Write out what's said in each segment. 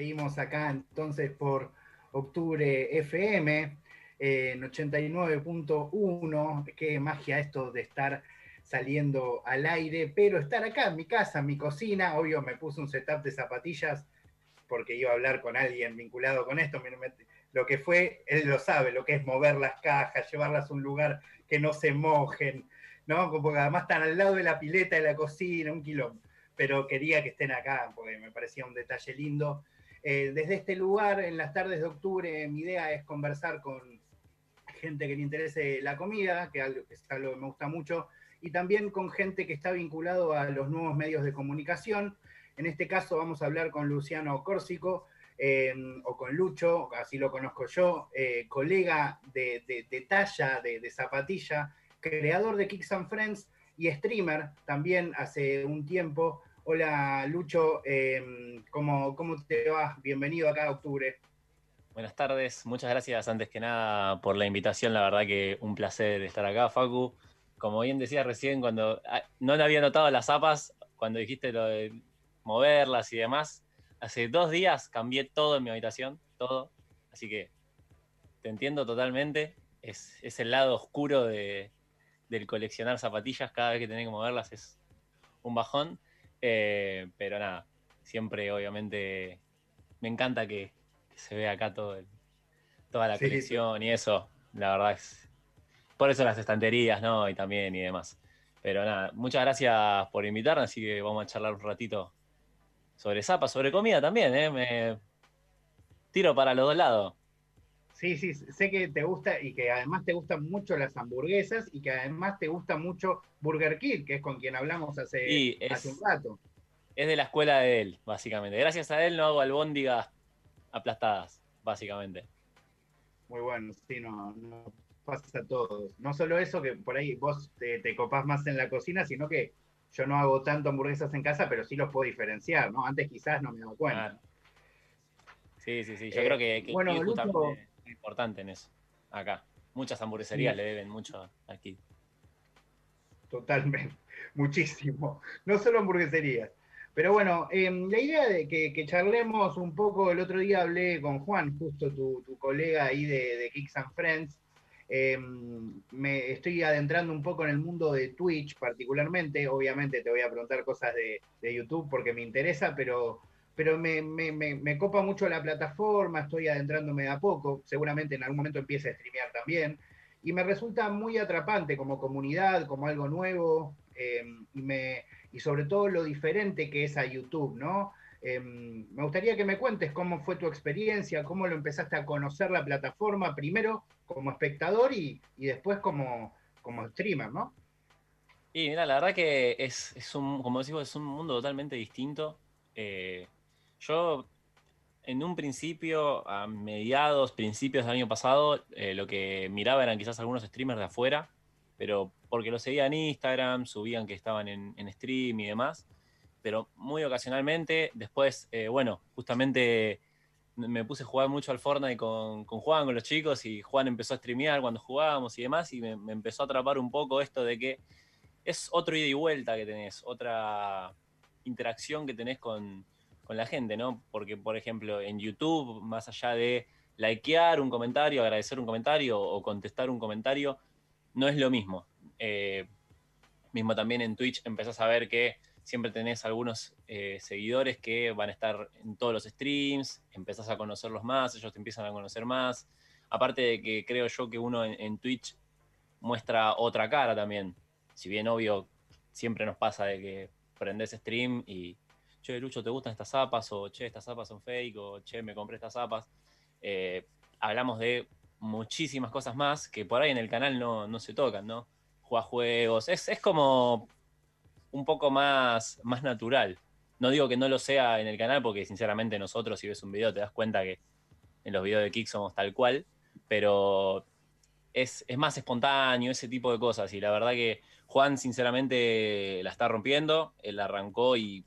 Seguimos acá entonces por Octubre FM en 89.1. Qué magia esto de estar saliendo al aire, pero estar acá en mi casa, en mi cocina. Obvio, me puse un setup de zapatillas porque iba a hablar con alguien vinculado con esto. Lo que fue, él lo sabe, lo que es mover las cajas, llevarlas a un lugar que no se mojen, ¿no? Porque además están al lado de la pileta de la cocina, un quilombo. Pero quería que estén acá porque me parecía un detalle lindo. Eh, desde este lugar, en las tardes de octubre, mi idea es conversar con gente que le interese la comida, que es algo que me gusta mucho, y también con gente que está vinculado a los nuevos medios de comunicación. En este caso vamos a hablar con Luciano Córsico, eh, o con Lucho, así lo conozco yo, eh, colega de, talla, de, zapatilla, creador de Kicks and Friends y streamer también hace un tiempo. Hola Lucho, em, ¿cómo, te va? Bienvenido acá a octubre. Buenas tardes, muchas gracias antes que nada por la invitación, la verdad que un placer estar acá, Facu. Como bien decía recién, cuando ah, no le había notado las zapas, cuando dijiste lo de moverlas y demás, hace dos días cambié todo en mi habitación, todo, así que te entiendo totalmente, es, el lado oscuro de, del coleccionar zapatillas, cada vez que tenés que moverlas es un bajón. Eh, pero nada, siempre obviamente me encanta que, se vea acá todo toda la colección y eso, la verdad es... Por eso las estanterías, ¿no? Y también y demás. Pero nada, muchas gracias por invitarme, así que vamos a charlar un ratito sobre zapas, sobre comida también, ¿eh? Me tiro para los dos lados. Sí, sí, sé que te gusta y que además te gustan mucho las hamburguesas y que además te gusta mucho Burger King, que es con quien hablamos hace, hace un rato. Es de la escuela de él, básicamente. Gracias a él no hago albóndigas aplastadas, básicamente. Muy bueno, sí, no, no pasa a todos. No solo eso, que por ahí vos te, te copás más en la cocina, sino que yo no hago tanto hamburguesas en casa, pero sí los puedo diferenciar, ¿no? Antes quizás no me daba cuenta. Sí, sí, sí. Yo creo que, que bueno, importante en eso, acá. Muchas hamburgueserías le deben mucho aquí. Totalmente, muchísimo. No solo hamburgueserías. Pero bueno, em, la idea de que, charlemos un poco, el otro día hablé con Juan, justo tu, colega ahí de, de, Kicks and Friends. Em, me estoy adentrando un poco en el mundo de Twitch particularmente. Obviamente te voy a preguntar cosas de, de YouTube porque me interesa, pero pero me, me, me, copa mucho la plataforma, estoy adentrándome de a poco, seguramente en algún momento empiece a streamear también, y me resulta muy atrapante como comunidad, como algo nuevo, eh, y, me, y sobre todo lo diferente que es a YouTube, ¿no? Eh, me gustaría que me cuentes cómo fue tu experiencia, cómo lo empezaste a conocer la plataforma, primero como espectador y, y después como, como streamer, ¿no? Y mira, la verdad que es, es un, como decimos, es un mundo totalmente distinto. Eh, yo, en un principio, a mediados, principios del año pasado, eh, lo que miraba eran quizás algunos streamers de afuera, pero porque lo seguía en Instagram, subían que estaban en, stream y demás, pero muy ocasionalmente. Después, eh, bueno, justamente me puse a jugar mucho al Fortnite con, con, Juan, con los chicos, y Juan empezó a streamear cuando jugábamos y demás, y me, me empezó a atrapar un poco esto de que es otro ida y vuelta que tenés, otra interacción que tenés con, con la gente, ¿no? Porque, por ejemplo, en YouTube, más allá de likear un comentario, agradecer un comentario o contestar un comentario, no es lo mismo. Eh, mismo también en Twitch empezás a ver que siempre tenés algunos eh, seguidores que van a estar en todos los streams, empezás a conocerlos más, ellos te empiezan a conocer más. Aparte de que creo yo que uno en Twitch muestra otra cara también. Si bien obvio, siempre nos pasa de que prendes stream y che, Lucho, ¿te gustan estas zapas? O che, estas zapas son fake, o che, me compré estas zapas. Eh, hablamos de muchísimas cosas más que por ahí en el canal no, se tocan, ¿no? Juega juegos, es, como un poco más, más natural. No digo que no lo sea en el canal, porque sinceramente nosotros, si ves un video, te das cuenta que en los videos de Kik somos tal cual, pero es, es, más espontáneo, ese tipo de cosas. Y la verdad que Juan, sinceramente, la está rompiendo. Él arrancó y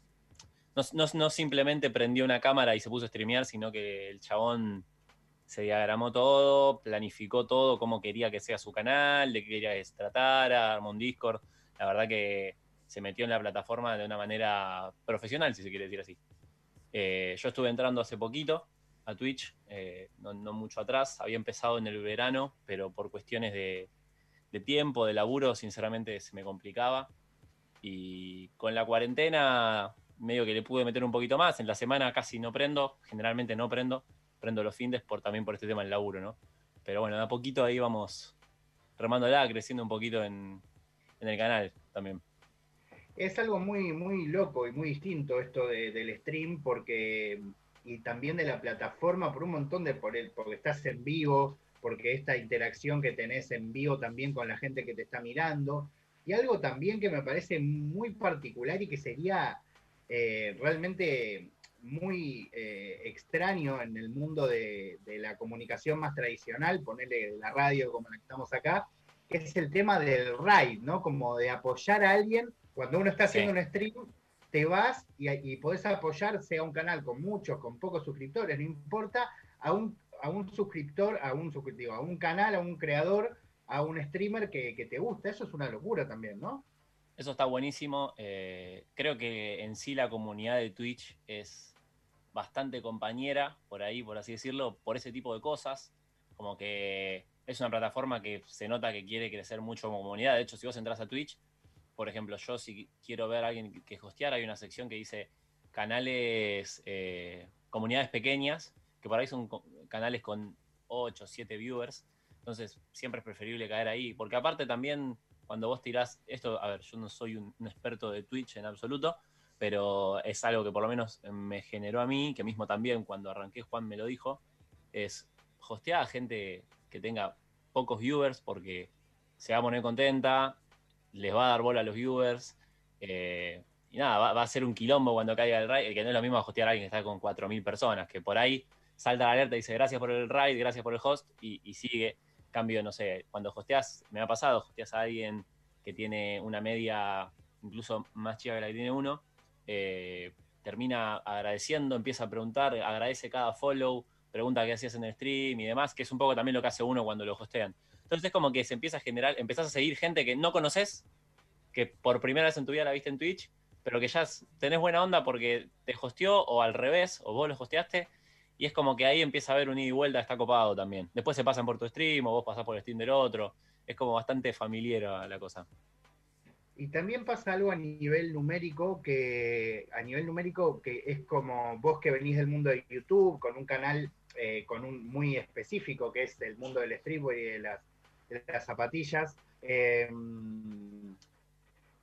no, simplemente prendió una cámara y se puso a streamear, sino que el chabón se diagramó todo, planificó todo, cómo quería que sea su canal, de qué quería que se tratara, armó un Discord. La verdad que se metió en la plataforma de una manera profesional, si se quiere decir así. Eh, yo estuve entrando hace poquito a Twitch, eh, no, mucho atrás, había empezado en el verano, pero por cuestiones de, tiempo, de laburo, sinceramente se me complicaba. Y con la cuarentena, medio que le pude meter un poquito más. En la semana casi no prendo, generalmente no prendo, prendo los fines por, también por este tema del laburo, ¿no? Pero bueno, de a poquito ahí vamos remándola, creciendo un poquito en, el canal también. Es algo muy, muy loco y muy distinto esto del stream, porque y también de la plataforma por un montón de por el, porque estás en vivo, porque esta interacción que tenés en vivo también con la gente que te está mirando. Y algo también que me parece muy particular y que sería eh, realmente muy eh, extraño en el mundo de, la comunicación más tradicional, ponerle la radio como la que estamos acá, que es el tema del raid, ¿no? Como de apoyar a alguien. Cuando uno está haciendo un stream, te vas y, podés apoyar, sea un canal con muchos, con pocos suscriptores, no importa, a un, a un suscriptor, a un, a un canal, a un creador, a un streamer que, que te gusta. Eso es una locura también, ¿no? Eso está buenísimo. Eh, creo que en sí la comunidad de Twitch es bastante compañera, por ahí, por así decirlo, por ese tipo de cosas. Como que es una plataforma que se nota que quiere crecer mucho como comunidad. De hecho, si vos entras a Twitch, por ejemplo, yo si quiero ver a alguien que hostear, hay una sección que dice canales, eh, comunidades pequeñas, que por ahí son canales con 8, 7 viewers. Entonces, siempre es preferible caer ahí, porque aparte también cuando vos tirás, esto, a ver, yo no soy un, experto de Twitch en absoluto, pero es algo que por lo menos me generó a mí, que mismo también cuando arranqué Juan me lo dijo, es hostear a gente que tenga pocos viewers porque se va a poner contenta, les va a dar bola a los viewers, eh, y nada, va, a ser un quilombo cuando caiga el raid, que no es lo mismo hostear a alguien que está con 4.000 personas, que por ahí salta la alerta y dice gracias por el raid, gracias por el host, y sigue Cambio, no sé, cuando hosteas, me ha pasado, hosteas a alguien que tiene una media incluso más chica que la que tiene uno, eh, termina agradeciendo, empieza a preguntar, agradece cada follow, pregunta qué hacías en el stream y demás, que es un poco también lo que hace uno cuando lo hostean. Entonces es como que se empieza a generar, empezás a seguir gente que no conoces, que por primera vez en tu vida la viste en Twitch, pero que ya tenés buena onda porque te hosteó o al revés, o vos lo hosteaste, y es como que ahí empieza a haber un ida y vuelta, está copado también. Después se pasan por tu stream o vos pasás por el stream del otro. Es como bastante familiar la cosa. Y también pasa algo a nivel numérico que a nivel numérico que es como vos que venís del mundo de YouTube con un canal eh, con un muy específico que es el mundo del streetwear y de las, las zapatillas em,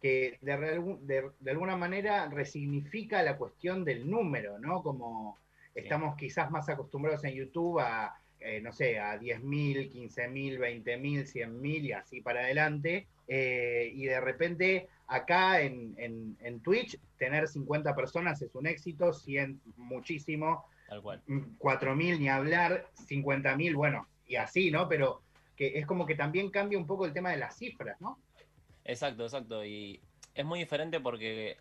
que de, de, alguna manera resignifica la cuestión del número, ¿no? Como Estamos quizás más acostumbrados en YouTube a, eh, no sé, a 10.000, 15.000, 20.000, 100.000 y así para adelante. Eh, y de repente acá en, en, Twitch tener 50 personas es un éxito, 100 muchísimo, Tal cual. 4.000 mm, ni hablar, 50.000, bueno, y así, ¿no? Pero que es como que también cambia un poco el tema de las cifras, ¿no? Exacto, exacto. Y es muy diferente porque,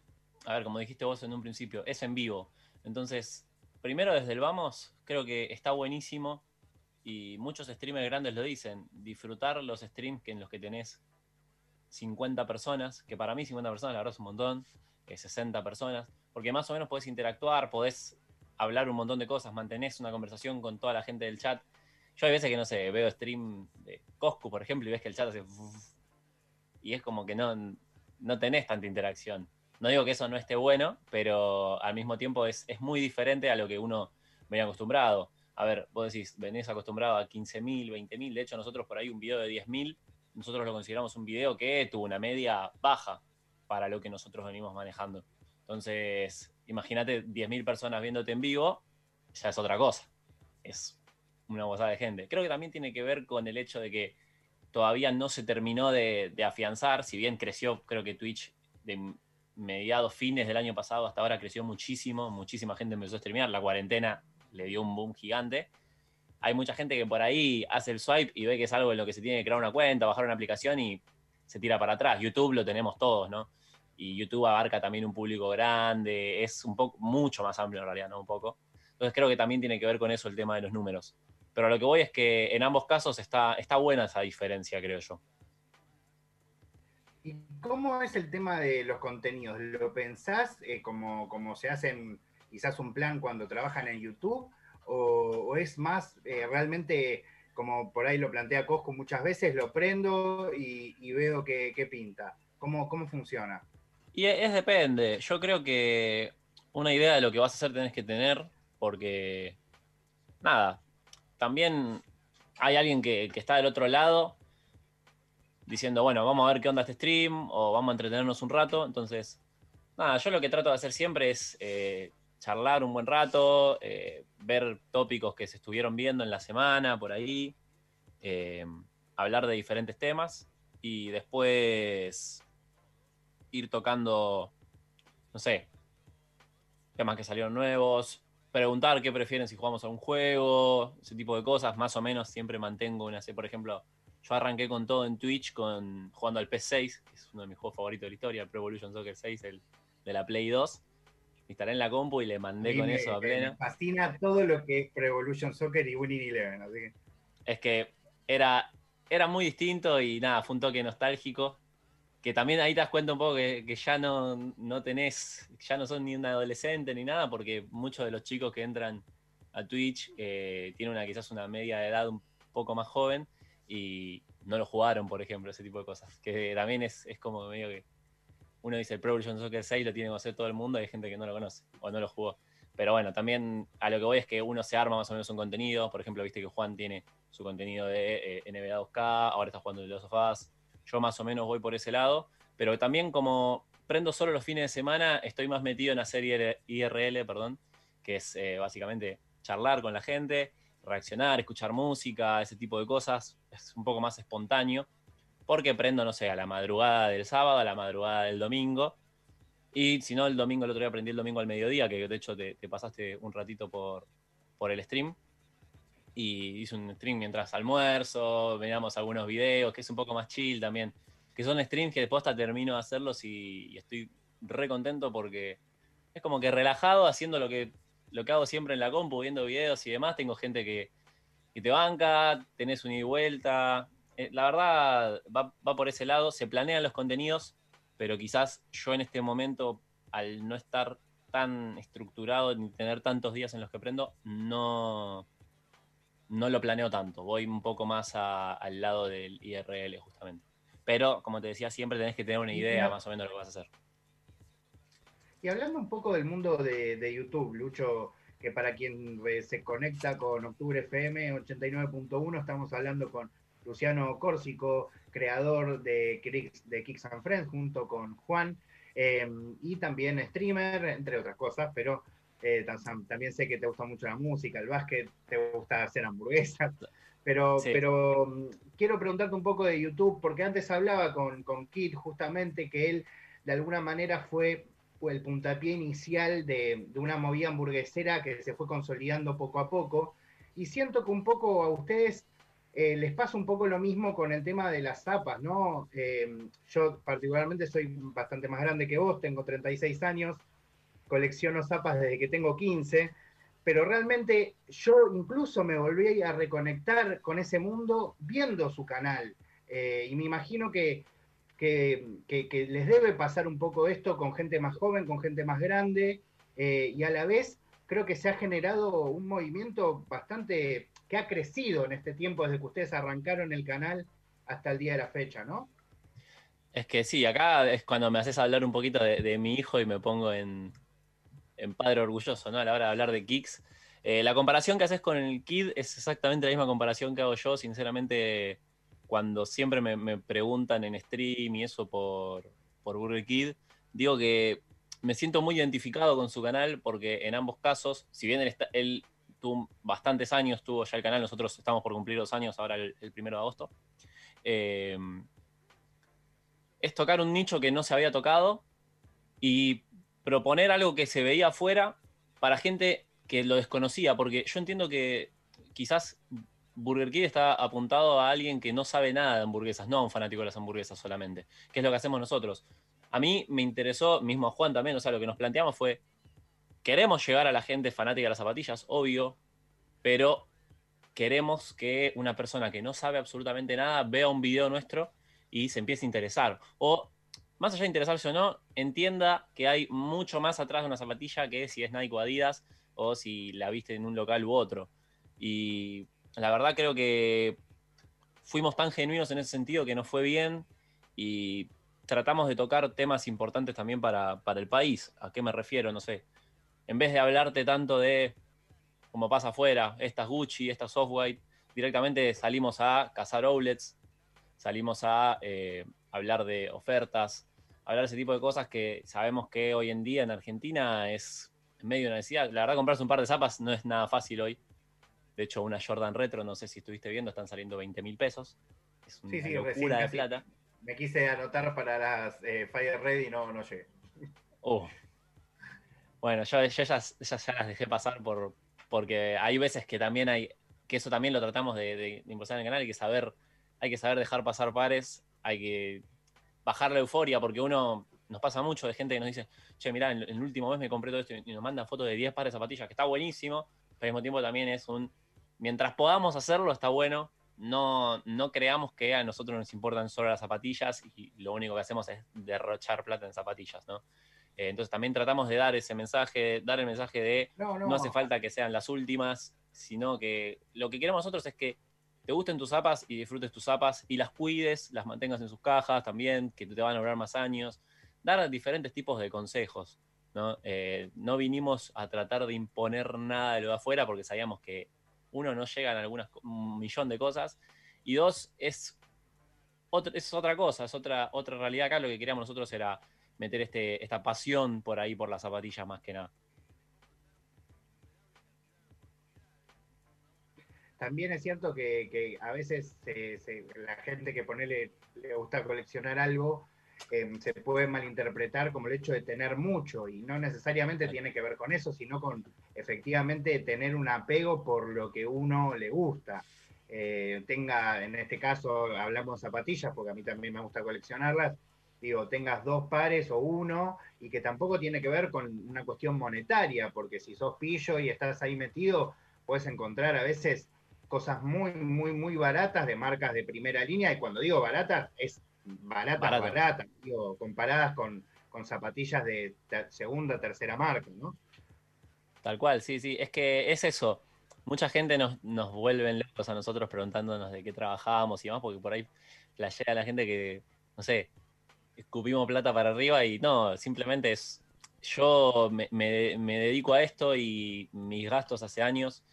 a ver, como dijiste vos en un principio, es en vivo. Entonces, primero desde el vamos, creo que está buenísimo y muchos streamers grandes lo dicen, disfrutar los streams que en los que tenés 50 personas, que para mí 50 personas la verdad es un montón, 60 personas, porque más o menos podés interactuar, podés hablar un montón de cosas, mantenés una conversación con toda la gente del chat. Yo hay veces que no sé, veo stream de Coscu, por ejemplo, y ves que el chat hace y es como que no, no tenés tanta interacción. No digo que eso no esté bueno, pero al mismo tiempo es, muy diferente a lo que uno venía acostumbrado. A ver, vos decís, venís acostumbrado a 15.000, 20.000, de hecho nosotros por ahí un video de 10.000, nosotros lo consideramos un video que tuvo una media baja para lo que nosotros venimos manejando. Entonces, imagínate 10.000 personas viéndote en vivo, ya es otra cosa. Es una gozada de gente. Creo que también tiene que ver con el hecho de que todavía no se terminó de afianzar, si bien creció, creo que Twitch de mediados, fines del año pasado hasta ahora creció muchísimo, muchísima gente empezó a streamear, la cuarentena le dio un boom gigante. Hay mucha gente que por ahí hace el swipe y ve que es algo en lo que se tiene que crear una cuenta, bajar una aplicación y se tira para atrás. YouTube lo tenemos todos, ¿no? Y YouTube abarca también un público grande, es un poco, mucho más amplio en realidad, ¿no? Un poco. Entonces creo que también tiene que ver con eso el tema de los números. Pero lo que voy es que en ambos casos está, está buena esa diferencia, creo yo. ¿Y cómo es el tema de los contenidos? ¿Lo pensás eh, como, como se hacen quizás un plan cuando trabajan en YouTube? ¿O, es más eh, realmente, como por ahí lo plantea Cosco muchas veces, lo prendo y, veo qué pinta? ¿Cómo, ¿Cómo funciona? Y es, depende. Yo creo que una idea de lo que vas a hacer tenés que tener, porque, nada, también hay alguien que, está del otro lado diciendo, bueno, vamos a ver qué onda este stream o vamos a entretenernos un rato. Entonces, nada, yo lo que trato de hacer siempre es eh, charlar un buen rato, eh, ver tópicos que se estuvieron viendo en la semana por ahí, eh, hablar de diferentes temas y después ir tocando, no sé, temas que salieron nuevos, preguntar qué prefieren si jugamos a un juego, ese tipo de cosas, más o menos siempre mantengo una, por ejemplo, yo arranqué con todo en Twitch con jugando al PS6, que es uno de mis juegos favoritos de la historia, el Pro Evolution Soccer 6, el de la Play 2. Instalé en la compu y le mandé con eso a plena. Me fascina todo lo que es Pro Evolution Soccer y Winning Eleven, así que... Es que era, era muy distinto y nada, fue un toque nostálgico que también ahí te das cuenta un poco que, ya no, no, tenés, ya no son ni un adolescente ni nada, porque muchos de los chicos que entran a Twitch eh, tienen una, quizás una media de edad un poco más joven y no lo jugaron, por ejemplo, ese tipo de cosas. Que también es, como medio que uno dice el Pro Evolution Soccer 6 lo tiene que conocer todo el mundo y hay gente que no lo conoce o no lo jugó. Pero bueno, también a lo que voy es que uno se arma más o menos un contenido. Por ejemplo, viste que Juan tiene su contenido de eh, NBA 2K, ahora está jugando de los sofás yo más o menos voy por ese lado, pero también como prendo solo los fines de semana, estoy más metido en hacer IRL, perdón, que es eh, básicamente charlar con la gente, reaccionar, escuchar música, ese tipo de cosas, es un poco más espontáneo, porque prendo, no sé, a la madrugada del sábado, a la madrugada del domingo, y si no, el domingo, el otro día aprendí el domingo al mediodía, que de hecho te, pasaste un ratito por, por el stream, y hice un stream mientras almuerzo, veíamos algunos videos, que es un poco más chill también, que son streams que después hasta termino de hacerlos y, estoy re contento porque es como que relajado haciendo lo que, lo que hago siempre en la compu, viendo videos y demás, tengo gente que, te banca, tenés un ida y vuelta, eh, la verdad va, va por ese lado, se planean los contenidos, pero quizás yo en este momento, al no estar tan estructurado ni tener tantos días en los que aprendo, no, no lo planeo tanto, voy un poco más al lado del IRL justamente. Pero, como te decía, siempre tenés que tener una idea más o menos de lo que vas a hacer. Y hablando un poco del mundo de, YouTube, Lucho, que para quien se conecta con Octubre FM 89.1, estamos hablando con Luciano Córsico, creador de Kicks, de Kicks and Friends, junto con Juan, eh, y también streamer, entre otras cosas, pero eh, también sé que te gusta mucho la música, el básquet, te gusta hacer hamburguesas, pero, pero mm, quiero preguntarte un poco de YouTube, porque antes hablaba con, con Kit justamente que él de alguna manera fue, el puntapié inicial de, una movida hamburguesera que se fue consolidando poco a poco, y siento que un poco a ustedes eh, les pasa un poco lo mismo con el tema de las zapas, ¿no? Eh, yo particularmente soy bastante más grande que vos, tengo 36 años, colecciono zapas desde que tengo 15, pero realmente yo incluso me volví a reconectar con ese mundo viendo su canal. Eh, y me imagino que, que, les debe pasar un poco esto con gente más joven, con gente más grande, eh, y a la vez creo que se ha generado un movimiento bastante que ha crecido en este tiempo desde que ustedes arrancaron el canal hasta el día de la fecha, ¿no? Es que sí, acá es cuando me haces hablar un poquito de mi hijo y me pongo en, en padre orgulloso, ¿no? A la hora de hablar de kicks. Eh, la comparación que haces con el Kid es exactamente la misma comparación que hago yo, sinceramente, cuando siempre me, preguntan en stream y eso por, por Burger Kid, digo que me siento muy identificado con su canal porque en ambos casos, si bien él, tuvo bastantes años, tuvo ya el canal, nosotros estamos por cumplir dos años ahora el, primero de agosto, eh, es tocar un nicho que no se había tocado y proponer algo que se veía afuera para gente que lo desconocía, porque yo entiendo que quizás Burger King está apuntado a alguien que no sabe nada de hamburguesas, no a un fanático de las hamburguesas solamente, que es lo que hacemos nosotros. A mí me interesó, mismo a Juan también, o sea, lo que nos planteamos fue, queremos llegar a la gente fanática de las zapatillas, obvio, pero queremos que una persona que no sabe absolutamente nada vea un video nuestro y se empiece a interesar. O más allá de interesarse o no, entienda que hay mucho más atrás de una zapatilla que si es Nike o Adidas o si la viste en un local u otro. Y la verdad creo que fuimos tan genuinos en ese sentido que nos fue bien y tratamos de tocar temas importantes también para, para el país. ¿A qué me refiero? No sé. En vez de hablarte tanto de, como pasa afuera, estas Gucci, estas Software, directamente salimos a cazar outlets, salimos a eh, hablar de ofertas, hablar de ese tipo de cosas que sabemos que hoy en día en Argentina es medio una necesidad. La verdad, comprarse un par de zapas no es nada fácil hoy. De hecho, una Jordan Retro, no sé si estuviste viendo, están saliendo 20 mil pesos. Es una locura de plata. Me quise anotar para las eh, Fire Ready y no, no llegué. Oh. Bueno, yo, ya, las dejé pasar por, porque hay veces que también hay, que eso también lo tratamos de, de, impulsar en el canal, hay que saber, hay que saber dejar pasar pares, hay que bajar la euforia, porque uno nos pasa mucho de gente que nos dice, che, mirá, en, el último mes me compré todo esto y nos mandan fotos de 10 pares de zapatillas, que está buenísimo, pero al mismo tiempo también es un, mientras podamos hacerlo, está bueno, no, no creamos que a nosotros nos importan solo las zapatillas y lo único que hacemos es derrochar plata en zapatillas, ¿no? Eh, entonces también tratamos de dar ese mensaje, dar el mensaje de no, hace falta que sean las últimas, sino que lo que queremos nosotros es que te gusten tus zapas y disfrutes tus zapas y las cuides, las mantengas en sus cajas también, que te van a durar más años. Dar diferentes tipos de consejos. ¿no? Eh, no vinimos a tratar de imponer nada de lo de afuera porque sabíamos que uno, no llegan a algunas, un millón de cosas, y dos, es, es otra cosa, es otra, otra realidad acá, lo que queríamos nosotros era meter este, esta pasión por ahí, por las zapatillas más que nada. También es cierto que, a veces la gente que pone le gusta coleccionar algo, Em, se puede malinterpretar como el hecho de tener mucho y no necesariamente tiene que ver con eso, sino con efectivamente tener un apego por lo que uno le gusta. Eh, tenga, en este caso hablamos de zapatillas, porque a mí también me gusta coleccionarlas, digo, tengas dos pares o uno, y que tampoco tiene que ver con una cuestión monetaria, porque si sos pillo y estás ahí metido, puedes encontrar a veces cosas muy, muy, muy baratas de marcas de primera línea, y cuando digo baratas es baratas, baratas, comparadas con, zapatillas de segunda, tercera marca, ¿no? Tal cual, sí, sí. Es que es eso. Mucha gente nos, nos vuelve locos a nosotros preguntándonos de qué trabajábamos y demás, porque por ahí flashea a la gente que, no sé, escupimos plata para arriba y no, simplemente es. Yo me, dedico a esto y mis gastos hace años,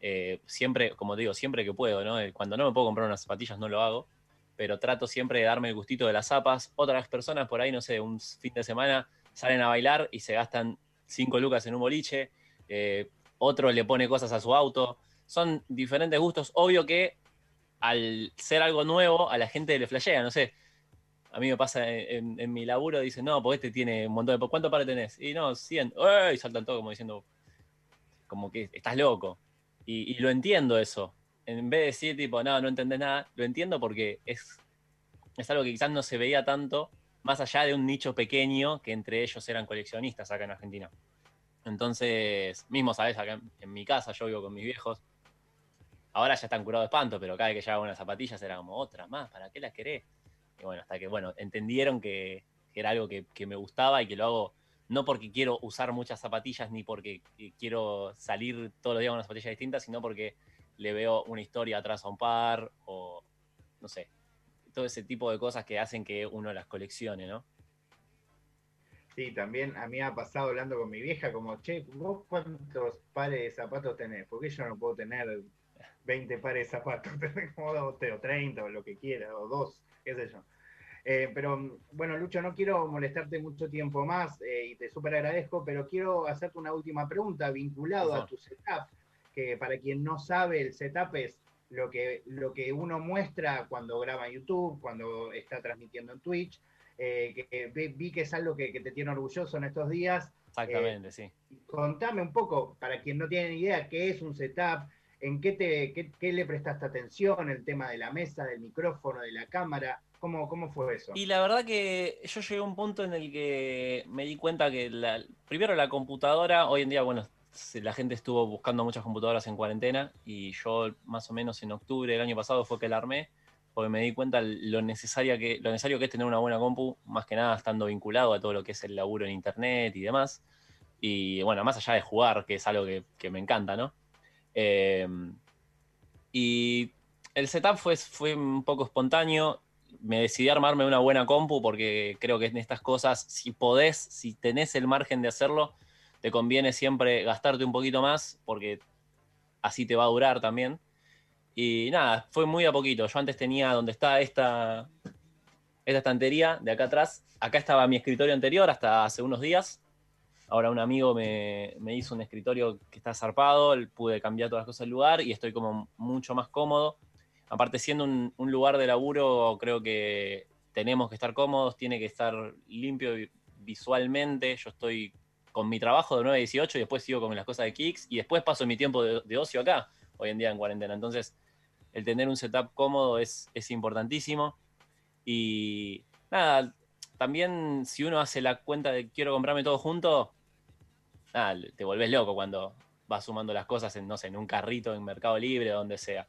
eh, siempre, como te digo, siempre que puedo, ¿no? Cuando no me puedo comprar unas zapatillas no lo hago pero trato siempre de darme el gustito de las zapas. Otras personas por ahí, no sé, un fin de semana salen a bailar y se gastan 5 lucas en un boliche, eh, otro le pone cosas a su auto. Son diferentes gustos. Obvio que al ser algo nuevo, a la gente le flashea, no sé. A mí me pasa en, mi laburo, dicen, no, porque este tiene un montón de... ¿Cuánto para tenés? Y no, 100. Y saltan todo como diciendo, como que estás loco. y lo entiendo eso en vez de decir tipo, no, no entendés nada, lo entiendo porque es, es algo que quizás no se veía tanto, más allá de un nicho pequeño que entre ellos eran coleccionistas acá en Argentina. Entonces, mismo, ¿sabes? Acá en, mi casa yo vivo con mis viejos. Ahora ya están curados de espanto, pero cada vez que llevaba unas zapatillas era como, otra más, ¿para qué las querés? Y bueno, hasta que, bueno, entendieron que, era algo que, que, me gustaba y que lo hago no porque quiero usar muchas zapatillas ni porque quiero salir todos los días con una zapatilla distinta, sino porque le veo una historia atrás a un par o no sé, todo ese tipo de cosas que hacen que uno las coleccione, ¿no? Sí, también a mí ha pasado hablando con mi vieja como, che, ¿vos cuántos pares de zapatos tenés? Porque yo no puedo tener 20 pares de zapatos, tenés como dos, o 30 o lo que quiera, o dos, qué sé yo. Eh, pero bueno, Lucho, no quiero molestarte mucho tiempo más eh, y te súper agradezco, pero quiero hacerte una última pregunta vinculado a tu setup que para quien no sabe, el setup es lo que, lo que uno muestra cuando graba en YouTube, cuando está transmitiendo en Twitch. Eh, que, vi que es algo que, te tiene orgulloso en estos días. Exactamente, eh, sí. Contame un poco, para quien no tiene ni idea, qué es un setup, en qué, te, qué, le prestaste atención, el tema de la mesa, del micrófono, de la cámara. ¿Cómo, ¿Cómo, fue eso? Y la verdad que yo llegué a un punto en el que me di cuenta que primero la computadora, hoy en día, bueno, la gente estuvo buscando muchas computadoras en cuarentena y yo más o menos en octubre del año pasado fue que la armé, porque me di cuenta lo, necesaria que, lo necesario que es tener una buena compu, más que nada estando vinculado a todo lo que es el laburo en internet y demás. Y bueno, más allá de jugar, que es algo que, me encanta, ¿no? Em, y el setup fue, fue un poco espontáneo. Me decidí a armarme una buena compu porque creo que en estas cosas, si podés, si tenés el margen de hacerlo, te conviene siempre gastarte un poquito más porque así te va a durar también. Y nada, fue muy a poquito. Yo antes tenía donde está esta, esta estantería de acá atrás. Acá estaba mi escritorio anterior hasta hace unos días. Ahora un amigo me, hizo un escritorio que está zarpado, pude cambiar todas las cosas del lugar y estoy como mucho más cómodo. Aparte siendo un, lugar de laburo, creo que tenemos que estar cómodos, tiene que estar limpio visualmente. Yo estoy con mi trabajo de 9 a 18 y después sigo con las cosas de Kicks y después paso mi tiempo de ocio acá, hoy en día en cuarentena. Entonces el tener un setup cómodo es, es importantísimo. Y nada, también si uno hace la cuenta de quiero comprarme todo junto, nada, te volvés loco cuando vas sumando las cosas en, no sé, en un carrito, en Mercado Libre, donde sea.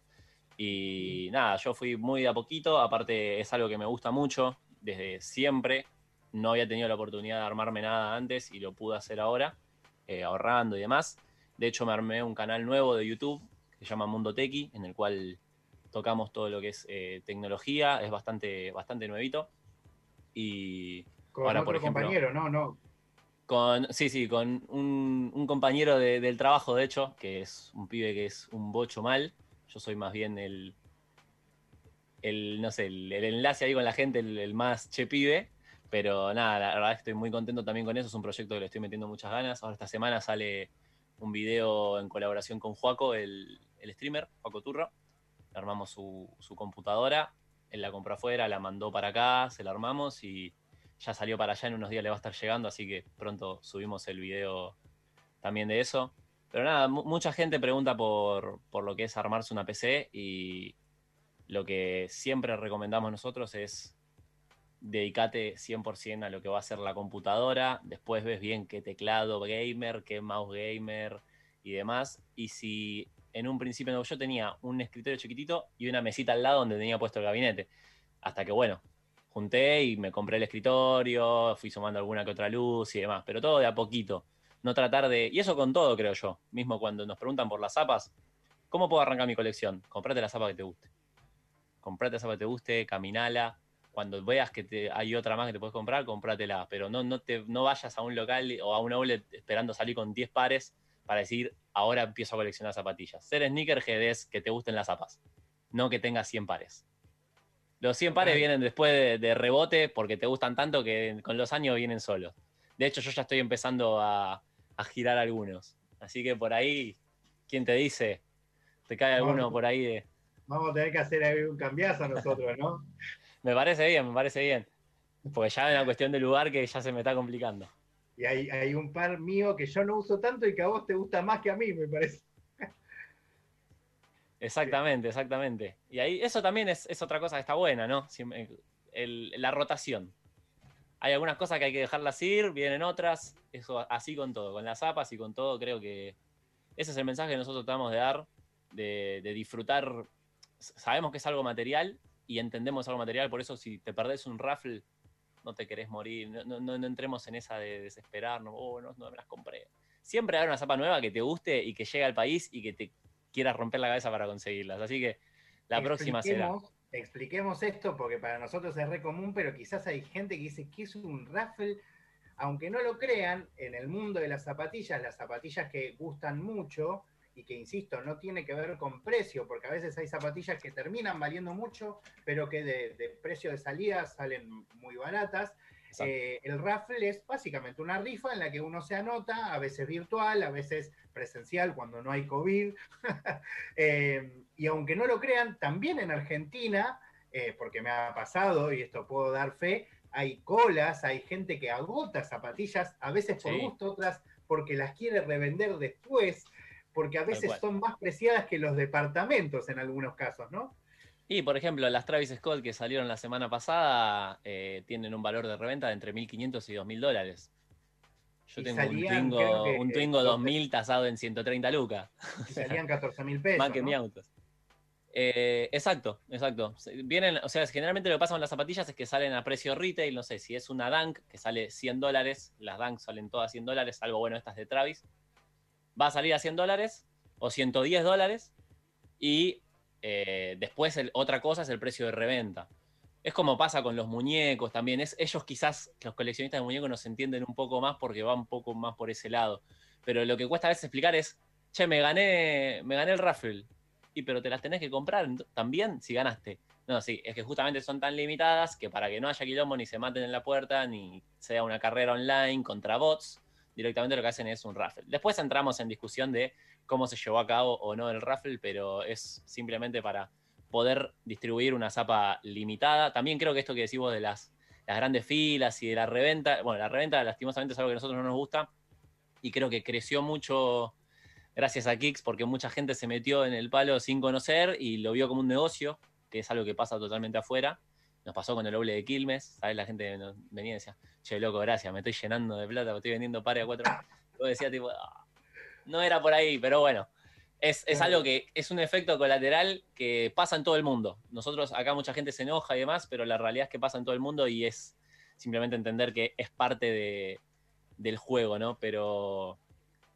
Y nada, yo fui muy de a poquito, aparte es algo que me gusta mucho desde siempre. No había tenido la oportunidad de armarme nada antes y lo pude hacer ahora, eh, ahorrando y demás. De hecho, me armé un canal nuevo de YouTube que se llama Mundo Tequi, en el cual tocamos todo lo que es eh, tecnología, es bastante, bastante nuevito. Y con ahora, por ejemplo, compañero, ¿no? no. Con, sí, sí, con un, compañero del trabajo, de hecho, que es un pibe que es un bocho mal. Yo soy más bien el, el no sé, el, enlace ahí con la gente, el, más che pibe. Pero nada, la verdad estoy muy contento también con eso. Es un proyecto que le estoy metiendo muchas ganas. Ahora esta semana sale un video en colaboración con Juaco, el, el streamer, Juaco Turro armamos su, computadora, él la compró afuera, la mandó para acá, se la armamos y ya salió para allá, en unos días le va a estar llegando, así que pronto subimos el video también de eso. Pero nada, mucha gente pregunta por, por, lo que es armarse una PC y lo que siempre recomendamos nosotros es dedicate 100% a lo que va a ser la computadora, después ves bien qué teclado gamer, qué mouse gamer y demás. Y si en un principio yo tenía un escritorio chiquitito y una mesita al lado donde tenía puesto el gabinete. Hasta que, bueno, junté y me compré el escritorio, fui sumando alguna que otra luz y demás, pero todo de a poquito. No tratar de. Y eso con todo, creo yo. Mismo cuando nos preguntan por las zapas, ¿cómo puedo arrancar mi colección? Comprate la zapa que te guste. Comprate la zapa que te guste, caminala. Cuando veas que te, hay otra más que te puedes comprar, comprátela. Pero no, no, te, no vayas a un local o a un outlet esperando salir con 10 pares para decir, ahora empiezo a coleccionar zapatillas. Ser sneakerhead es que te gusten las zapas, no que tengas 100 pares. Los 100 pares vienen después de, rebote porque te gustan tanto que con los años vienen solos. De hecho, yo ya estoy empezando a, girar algunos. Así que por ahí, ¿quién te dice? Te cae alguno por ahí de... Vamos a tener que hacer un cambiazo nosotros, ¿no? me parece bien, me parece bien. Porque ya es una cuestión de lugar que ya se me está complicando. Y hay, un par mío que yo no uso tanto y que a vos te gusta más que a mí, me parece. Exactamente, exactamente. Y ahí eso también es, otra cosa que está buena, ¿no? la rotación. Hay algunas cosas que hay que dejarlas ir, vienen otras, eso así con todo, con las zapas y con todo, creo que ese es el mensaje que nosotros tratamos de dar, de, de disfrutar. Sabemos que es algo material y entendemos algo material, por eso si te perdés un raffle, no te querés morir, no, no, entremos en esa de desesperarnos, oh, no, no me las compré. Siempre hay una zapa nueva que te guste y que llegue al país y que te quieras romper la cabeza para conseguirlas. Así que la próxima será. Expliquemos esto porque para nosotros es re común, pero quizás hay gente que dice que es un raffle. Aunque no lo crean, en el mundo de las zapatillas, las zapatillas que gustan mucho, y que, insisto, no tiene que ver con precio, porque a veces hay zapatillas que terminan valiendo mucho, pero que de, precio de salida salen muy baratas. Eh, el raffle es básicamente una rifa en la que uno se anota, a veces virtual, a veces presencial cuando no hay COVID. Eh, y aunque no lo crean, también en Argentina, eh, porque me ha pasado y esto puedo dar fe, hay colas, hay gente que agota zapatillas, a veces por gusto, otras porque las quiere revender después porque a veces son más preciadas que los departamentos en algunos casos, ¿no? Y, por ejemplo, las Travis Scott que salieron la semana pasada eh, tienen un valor de reventa de entre 1.500 y 2.000 dólares. Yo tengo un Twingo, 2000 tasado en 130 lucas. Y salían 14.000 pesos. Más que mi auto. Eh, exacto, exacto. Vienen, o sea, generalmente lo que pasa con las zapatillas es que salen a precio retail, no sé, si es una Dunk que sale 100 dólares, las Dunk salen todas 100 dólares, algo bueno estas de Travis, va a salir a 100 dólares o 110 dólares y eh, después otra cosa es el precio de reventa. Es como pasa con los muñecos también. Es, ellos quizás, los coleccionistas de muñecos nos entienden un poco más porque va un poco más por ese lado. Pero lo que cuesta a veces explicar es, che, me gané, me gané el raffle y pero te las tenés que comprar también si ganaste. No, sí, es que justamente son tan limitadas que para que no haya quilombo ni se maten en la puerta, ni sea una carrera online contra bots, directamente lo que hacen es un raffle. Después entramos en discusión de cómo se llevó a cabo o no el raffle, pero es simplemente para poder distribuir una zapa limitada. También creo que esto que decimos de las, grandes filas y de la reventa, bueno, la reventa lastimosamente es algo que a nosotros no nos gusta y creo que creció mucho gracias a Kicks, porque mucha gente se metió en el palo sin conocer y lo vio como un negocio, que es algo que pasa totalmente afuera. Nos pasó con el doble de Quilmes, ¿sabes? La gente venía y decía, che, loco, gracias, me estoy llenando de plata, estoy vendiendo pares a cuatro. Yo decía, tipo, ah, no era por ahí, pero bueno. Es, es, algo que es un efecto colateral que pasa en todo el mundo. Nosotros, acá mucha gente se enoja y demás, pero la realidad es que pasa en todo el mundo y es simplemente entender que es parte de, del juego, ¿no? Pero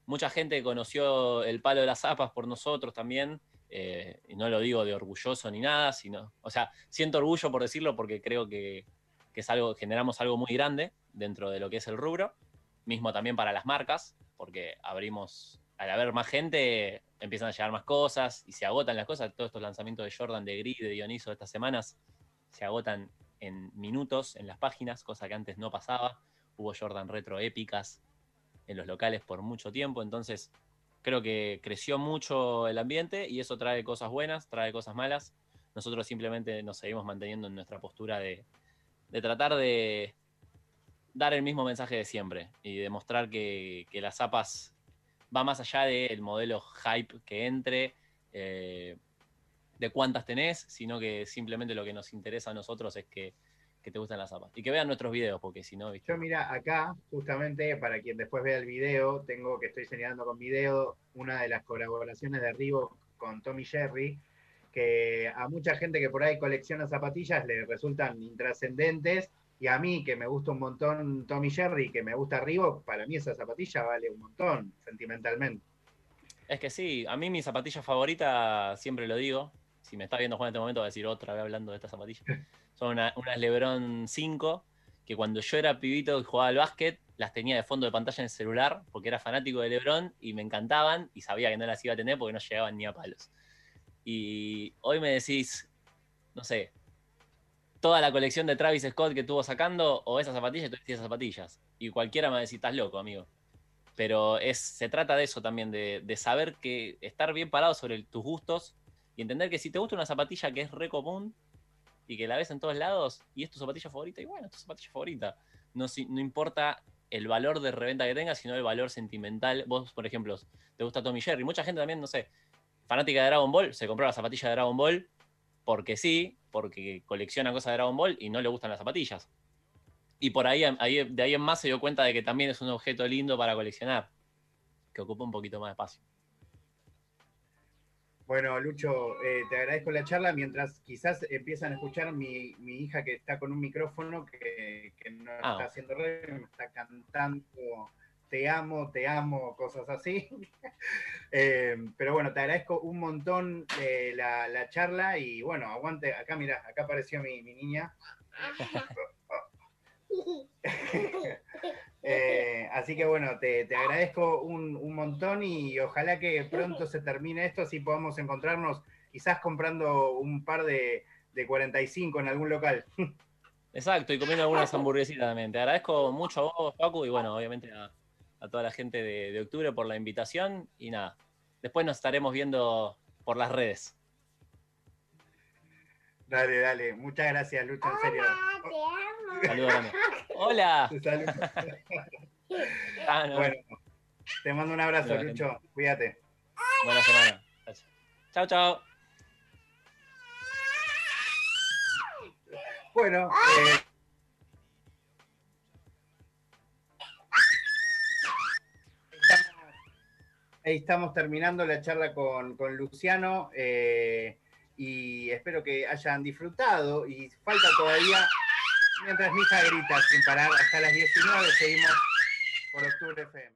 Mucha gente conoció el palo de las zapas por nosotros también, eh, y no lo digo de orgulloso ni nada, sino, o sea, siento orgullo por decirlo porque creo que, es algo, generamos algo muy grande dentro de lo que es el rubro, mismo también para las marcas, porque abrimos, al haber más gente, empiezan a llegar más cosas y se agotan las cosas, todos estos lanzamientos de Jordan, de Gris, de Dioniso de estas semanas, se agotan en minutos en las páginas, cosa que antes no pasaba, hubo Jordan retro épicas, en los locales por mucho tiempo, entonces creo que creció mucho el ambiente y eso trae cosas buenas, trae cosas malas. Nosotros simplemente nos seguimos manteniendo en nuestra postura de, tratar de dar el mismo mensaje de siempre y demostrar que, que las zapas va más allá del modelo hype que entre, eh, de cuántas tenés, sino que simplemente lo que nos interesa a nosotros es que que te gustan las zapas. Y que vean nuestros videos, porque si no, Yo mira, acá, justamente, para quien después vea el video, tengo que estoy señalando con video una de las colaboraciones de Reebok con Tommy Jerry, que a mucha gente que por ahí colecciona zapatillas le resultan intrascendentes, y a mí, que me gusta un montón Tommy Jerry, que me gusta Reebok, para mí esa zapatilla vale un montón, sentimentalmente. Es que sí, a mí mi zapatilla favorita, siempre lo digo, si me está viendo Juan en este momento va a decir otra vez hablando de esta zapatilla. Son unas Lebron 5, que cuando yo era pibito y jugaba al básquet, las tenía de fondo de pantalla en el celular, porque era fanático de Lebron y me encantaban y sabía que no las iba a tener porque no llegaban ni a palos. Y hoy me decís, no sé, toda la colección de Travis Scott que estuvo sacando, o esas zapatillas, tú esas zapatillas. Y cualquiera me decir, estás loco, amigo. Pero es, se trata de eso también, de, de saber que estar bien parado sobre tus gustos y entender que si te gusta una zapatilla que es re común, y que la ves en todos lados y es tu zapatilla favorita, y bueno, es tu zapatilla favorita. No, no importa el valor de reventa que tengas, sino el valor sentimental. Vos, por ejemplo, te gusta Tommy Jerry. Mucha gente también, no sé, fanática de Dragon Ball, se compró la zapatilla de Dragon Ball porque sí, porque colecciona cosas de Dragon Ball y no le gustan las zapatillas. Y por ahí, de ahí en más se dio cuenta de que también es un objeto lindo para coleccionar, que ocupa un poquito más de espacio. Bueno, Lucho, eh, te agradezco la charla. Mientras quizás empiezan a escuchar mi, mi hija que está con un micrófono que, no ah. está haciendo red, me está cantando te amo, te amo, cosas así. Eh, pero bueno, te agradezco un montón eh, la, la, charla y bueno, aguante. Acá, mira, acá apareció mi, mi niña. Eh, así que bueno, te, agradezco un, montón y ojalá que pronto se termine esto, así podamos encontrarnos quizás comprando un par de, 45 en algún local. Exacto, y comiendo algunas hamburguesitas también. Te agradezco mucho a vos, Paco, y bueno, obviamente a, toda la gente de, de, octubre por la invitación. Y nada, después nos estaremos viendo por las redes. Dale, dale. Muchas gracias, Lucho, en serio. Saludos, Hola. Ah, bueno, te mando un abrazo, Lucho. Cuídate. Buena semana. Chao, chao. Bueno, eh, ahí estamos terminando la charla con, con Luciano. Eh, y espero que hayan disfrutado y falta todavía, mientras mi hija grita sin parar, hasta las 19 seguimos por Octubre FM.